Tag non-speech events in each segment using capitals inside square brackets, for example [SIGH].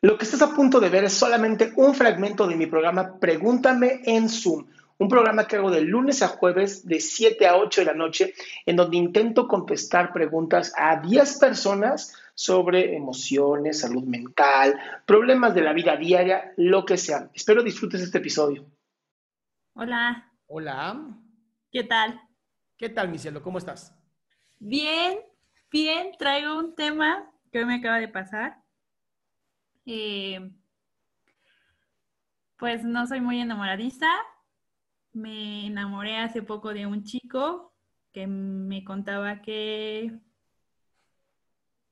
Lo que estás a punto de ver es solamente un fragmento de mi programa Pregúntame en Zoom un programa que hago de lunes a jueves de 7 a 8 de la noche, en donde intento contestar preguntas a 10 personas sobre emociones, salud mental, problemas de la vida diaria, lo que sea. Espero disfrutes este episodio. Hola. Hola. ¿Qué tal? ¿Qué tal, mi cielo? ¿Cómo estás? Bien, bien. Traigo un tema que hoy me acaba de pasar. Eh, pues no soy muy enamoradiza, me enamoré hace poco de un chico que me contaba que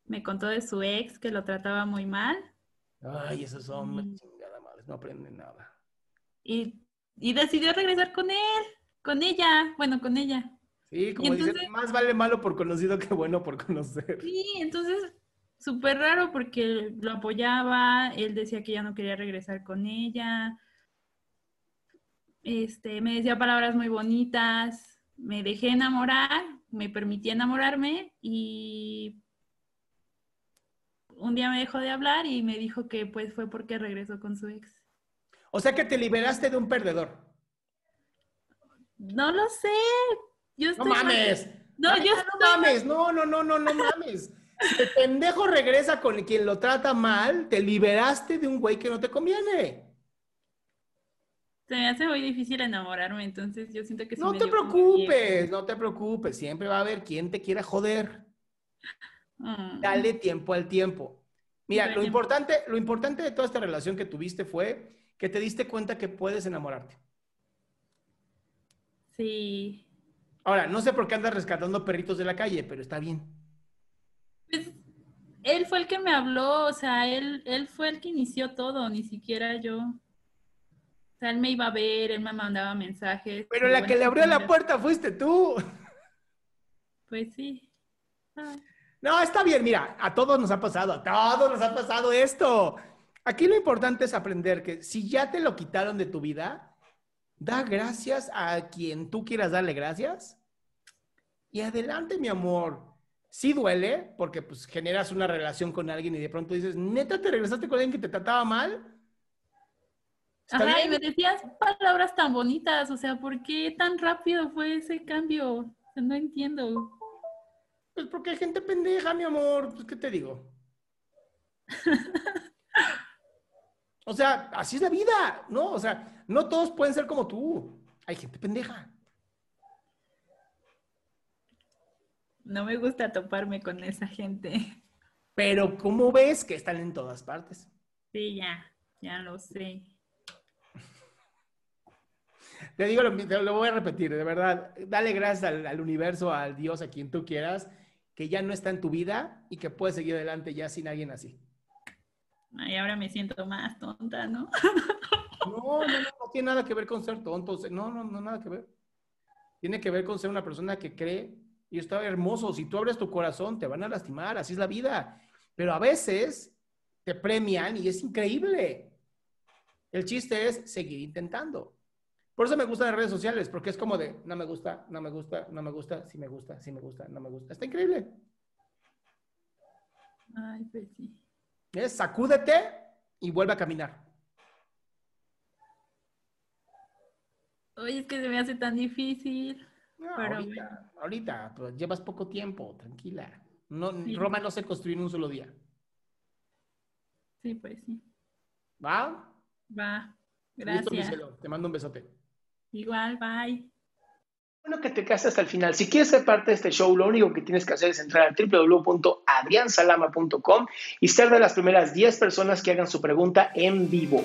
me contó de su ex que lo trataba muy mal. Ay, esos son chingada madres, no aprenden nada. Y, decidió regresar con él, con ella, bueno, con ella. Sí, como dicen, más vale malo por conocido que bueno por conocer. Sí, entonces, súper raro porque lo apoyaba, él decía que ya no quería regresar con ella, este, me decía palabras muy bonitas, me dejé enamorar, me permití enamorarme y un día me dejó de hablar y me dijo que pues fue porque regresó con su ex. O sea que te liberaste de un perdedor. No lo sé. Yo no mames. No, yo no mames. No, no, no, no, no mames. Si el pendejo regresa con quien lo trata mal, te liberaste de un güey que no te conviene. Se me hace muy difícil enamorarme, entonces yo siento que... No te preocupes, no te preocupes, siempre va a haber quien te quiera joder. Mm. Dale tiempo al tiempo. Mira, lo importante, lo importante de toda esta relación que tuviste fue que te diste cuenta que puedes enamorarte. Sí. Ahora, no sé por qué andas rescatando perritos de la calle, pero está bien. Pues, él fue el que me habló, o sea, él, él fue el que inició todo, ni siquiera yo. O sea, él me iba a ver, él me mandaba mensajes. Pero la que le abrió la puerta fuiste tú. Pues sí. No, está bien, mira, a todos nos ha pasado, a todos nos ha pasado esto. Aquí lo importante es aprender que si ya te lo quitaron de tu vida, da gracias a quien tú quieras darle gracias. Y adelante, mi amor. Sí duele, porque pues generas una relación con alguien y de pronto dices, neta, te regresaste con alguien que te trataba mal. Ajá, y me decías palabras tan bonitas, o sea, ¿por qué tan rápido fue ese cambio? no entiendo. Pues porque hay gente pendeja, mi amor, pues ¿qué te digo? [LAUGHS] o sea, así es la vida, ¿no? O sea, no todos pueden ser como tú. Hay gente pendeja. No me gusta toparme con esa gente. [LAUGHS] Pero ¿cómo ves que están en todas partes? Sí, ya, ya lo sé. Te digo, lo, lo, voy a repetir, de verdad. Dale gracias al, universo, al Dios, a quien tú quieras, que ya no está en tu vida y que puedes seguir adelante ya sin alguien así. Ay, ahora me siento más tonta, ¿no? [LAUGHS] No, no, no, no tiene nada que ver con ser tonto. No, no, no, nada que ver. Tiene que ver con ser una persona que cree y está hermoso. Si tú abres tu corazón, te van a lastimar, así es la vida. Pero a veces te premian y es increíble. El chiste es seguir intentando. Por eso me gustan las redes sociales, porque es como de, no me gusta, no me gusta, no me gusta, sí me gusta, sí me gusta, no me gusta. Está increíble. Ay, pues sí. Es sacúdete y vuelve a caminar. Oye, es que se me hace tan difícil. No, Pero ahorita, ahorita, pues llevas poco tiempo, tranquila. No, Sí. Roma no se construyó en un solo día. Sí, pues sí. ¿Va? Va. Gracias. Te mando un besote. Igual, bye. Bueno, que te quedaste hasta el final. Si quieres ser parte de este show, lo único que tienes que hacer es entrar a www.adriansalama.com y ser de las primeras 10 personas que hagan su pregunta en vivo.